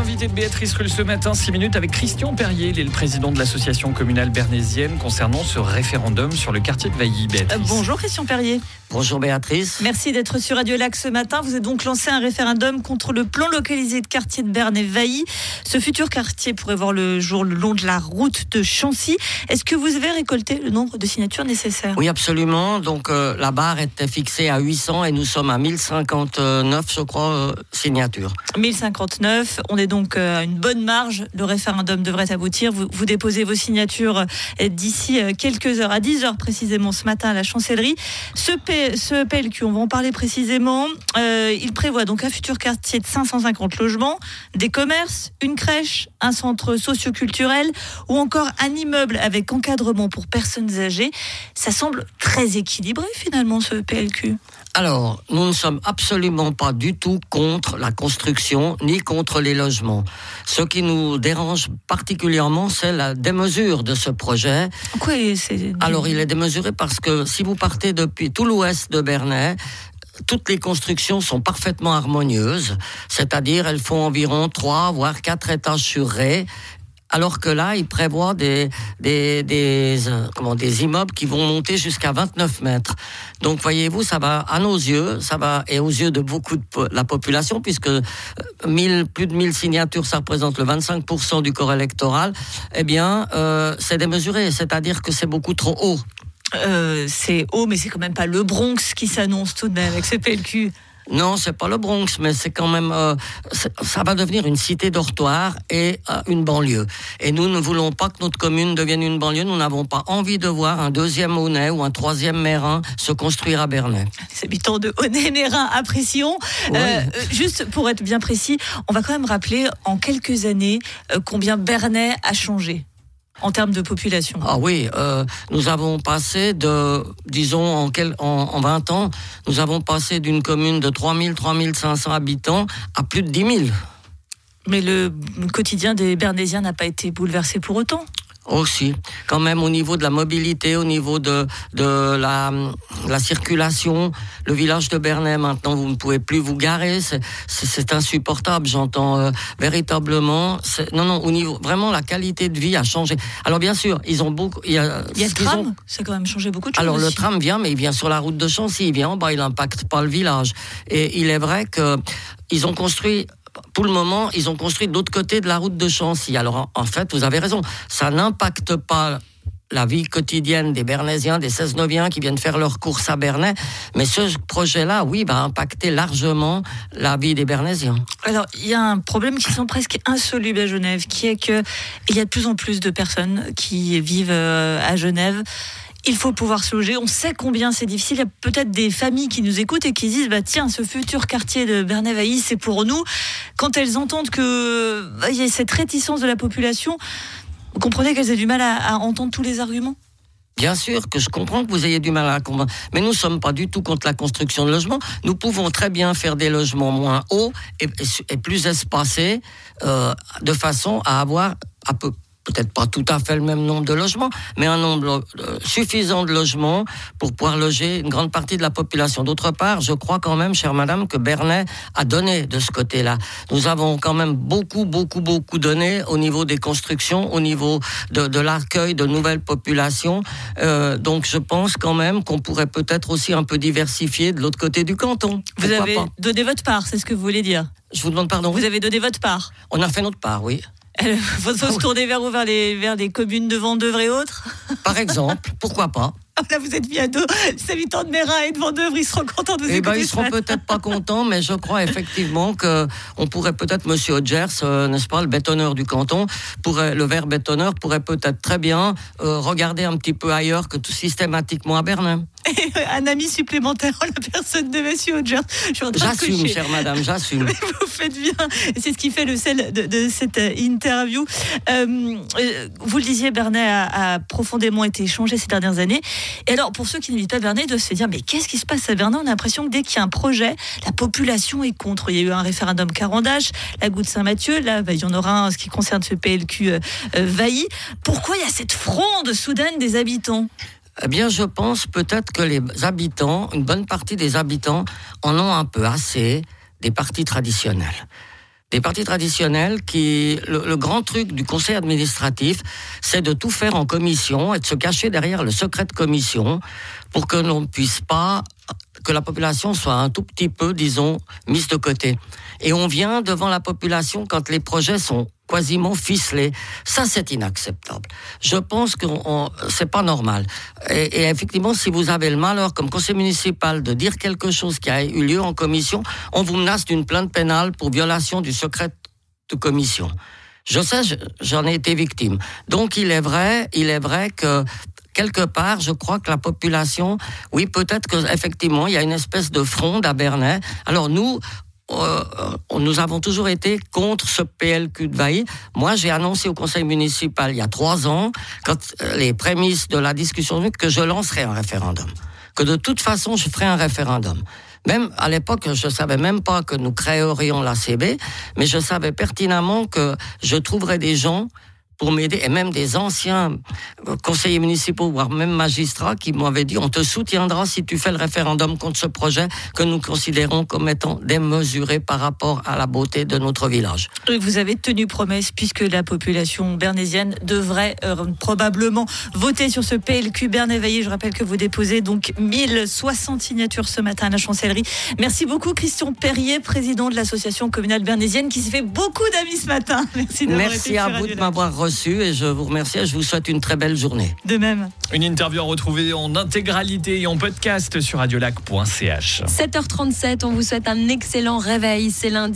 L'invité de Béatrice Rulle ce matin, 6 minutes avec Christian Perrier, il est le président de l'association communale bernésienne concernant ce référendum sur le quartier de Vailly. Euh, bonjour Christian Perrier. Bonjour Béatrice. Merci d'être sur Radio Lac ce matin. Vous avez donc lancé un référendum contre le plan localisé de quartier de Berne et Vailly. Ce futur quartier pourrait voir le jour le long de la route de Chancy. Est-ce que vous avez récolté le nombre de signatures nécessaires? Oui, absolument. Donc euh, la barre était fixée à 800 et nous sommes à 1059, je crois, euh, signatures. 1059. On est donc à une bonne marge. Le référendum devrait aboutir. Vous, déposez vos signatures d'ici quelques heures, à 10 heures précisément ce matin à la chancellerie. Ce PLQ, on va en parler précisément. Euh, il prévoit donc un futur quartier de 550 logements, des commerces, une crèche, un centre socioculturel ou encore un immeuble avec encadrement pour personnes âgées. Ça semble très équilibré finalement ce PLQ. Alors, nous ne sommes absolument pas du tout contre la construction ni contre les logements. Ce qui nous dérange particulièrement, c'est la démesure de ce projet. C'est... Alors, il est démesuré parce que si vous partez depuis tout l'ouest de Bernay, toutes les constructions sont parfaitement harmonieuses, c'est-à-dire elles font environ 3 voire 4 étages sur rez alors que là, il prévoit des, des, des, euh, comment, des immeubles qui vont monter jusqu'à 29 mètres. Donc, voyez-vous, ça va, à nos yeux, ça va, et aux yeux de beaucoup de la population, puisque 1000, euh, plus de 1000 signatures, ça représente le 25% du corps électoral, eh bien, euh, c'est démesuré, c'est-à-dire que c'est beaucoup trop haut. C'est haut, mais c'est quand même pas le Bronx qui s'annonce tout de même avec ce PLQ. Non, c'est pas le Bronx, mais c'est quand même, euh, ça va devenir une cité dortoir et euh, une banlieue. Et nous ne voulons pas que notre commune devienne une banlieue. Nous n'avons pas envie de voir un deuxième Honnay ou un troisième Mérin se construire à Bernay. Les habitants de Honnay, Mérin apprécions. Euh, juste pour être bien précis, on va quand même rappeler en quelques années combien Bernay a changé en termes de population Ah oui, euh, nous avons passé de, disons, en, quel, en, 20 ans, nous avons passé d'une commune de 3000, 3500 habitants à plus de 10 000. Mais le quotidien des Bernésiens n'a pas été bouleversé pour autant aussi, quand même au niveau de la mobilité, au niveau de, de la, la circulation. Le village de Bernay, maintenant, vous ne pouvez plus vous garer. C'est insupportable, j'entends euh, véritablement. Non, non, au niveau, vraiment, la qualité de vie a changé. Alors, bien sûr, ils ont beaucoup. Il y a, il y a le tram, c'est quand même changé beaucoup de choses. Alors, le tram vient, mais il vient sur la route de Chancy, il vient en bas, il n'impacte pas le village. Et il est vrai que ils ont construit pour le moment, ils ont construit de l'autre côté de la route de Chancy. Alors, en fait, vous avez raison, ça n'impacte pas la vie quotidienne des Bernésiens, des 16 noviens qui viennent faire leurs courses à Bernay. Mais ce projet-là, oui, va impacter largement la vie des Bernésiens. Alors, il y a un problème qui sont presque insoluble à Genève, qui est qu'il y a de plus en plus de personnes qui vivent euh, à Genève il faut pouvoir se loger. On sait combien c'est difficile. Il y a peut-être des familles qui nous écoutent et qui disent bah tiens, ce futur quartier de Bernay-Vailly, c'est pour nous. Quand elles entendent que bah, il y a cette réticence de la population, vous comprenez qu'elles aient du mal à, entendre tous les arguments? Bien sûr que je comprends que vous ayez du mal à comprendre, mais nous ne sommes pas du tout contre la construction de logements. Nous pouvons très bien faire des logements moins hauts et, plus espacés, euh, de façon à avoir à peu peut-être pas tout à fait le même nombre de logements, mais un nombre euh, suffisant de logements pour pouvoir loger une grande partie de la population. D'autre part, je crois quand même, chère madame, que Bernay a donné de ce côté-là. Nous avons quand même beaucoup, beaucoup, beaucoup donné au niveau des constructions, au niveau de, l'accueil de nouvelles populations. Euh, donc je pense quand même qu'on pourrait peut-être aussi un peu diversifier de l'autre côté du canton. Vous avez donné votre part, c'est ce que vous voulez dire Je vous demande pardon. Vous avez donné votre part. On a fait notre part, oui. Il faut se tourner vers vers les, vers les communes de Vendœuvre et autres Par exemple, pourquoi pas Là, vous êtes bientôt. Les habitants de Mérin et de Vendœuvre, ils seront contents de vous eh ben, Ils seront peut-être pas contents, mais je crois effectivement qu'on pourrait peut-être, Monsieur Hodgers, euh, n'est-ce pas, le bétonneur du canton, pourrait, le vert bétonneur pourrait peut-être très bien euh, regarder un petit peu ailleurs que tout systématiquement à Berlin. un ami supplémentaire en la personne de Monsieur Hodgers. J'assume, chère madame, j'assume. vous faites bien. C'est ce qui fait le sel de, cette euh, interview. vous le disiez, Bernay a, a, profondément été changé ces dernières années. Et alors, pour ceux qui n'habitent pas Bernay, de se dire, mais qu'est-ce qui se passe à Bernay On a l'impression que dès qu'il y a un projet, la population est contre. Il y a eu un référendum Carandache, la goutte Saint-Mathieu, là, bah, il y en aura un en ce qui concerne ce PLQ euh, euh, Vailly. Pourquoi il y a cette fronde soudaine des habitants? Eh bien, je pense peut-être que les habitants, une bonne partie des habitants, en ont un peu assez des partis traditionnels. des partis traditionnels qui, le, grand truc du conseil administratif, c'est de tout faire en commission et de se cacher derrière le secret de commission pour que l'on ne puisse pas, que la population soit un tout petit peu, disons, mise de côté. Et on vient devant la population quand les projets sont quasiment ficelés. Ça, c'est inacceptable. Je pense que c'est pas normal. Et, et, effectivement, si vous avez le malheur, comme conseil municipal, de dire quelque chose qui a eu lieu en commission, on vous menace d'une plainte pénale pour violation du secret de commission. Je sais, j'en ai été victime. Donc, il est vrai, il est vrai que quelque part, je crois que la population, oui, peut-être que effectivement, il y a une espèce de fronde à Bernay. Alors nous, euh, nous avons toujours été contre ce PLQ de Vailly. Moi, j'ai annoncé au conseil municipal il y a trois ans, quand euh, les prémices de la discussion, que je lancerai un référendum. Que de toute façon, je ferai un référendum. Même à l'époque, je savais même pas que nous créerions la CB, mais je savais pertinemment que je trouverais des gens pour m'aider, et même des anciens conseillers municipaux, voire même magistrats, qui m'avaient dit on te soutiendra si tu fais le référendum contre ce projet que nous considérons comme étant démesuré par rapport à la beauté de notre village. Vous avez tenu promesse puisque la population bernésienne devrait euh, probablement voter sur ce PLQ Bernay Je rappelle que vous déposez donc 1060 signatures ce matin à la chancellerie. Merci beaucoup Christian Perrier, président de l'association communale bernésienne qui s'est fait beaucoup d'amis ce matin. Merci, Merci à vous de m'avoir reçu et je vous remercie et je vous souhaite une très belle journée. De même. Une interview à retrouver en intégralité et en podcast sur radiolac.ch. 7h37, on vous souhaite un excellent réveil. C'est lundi.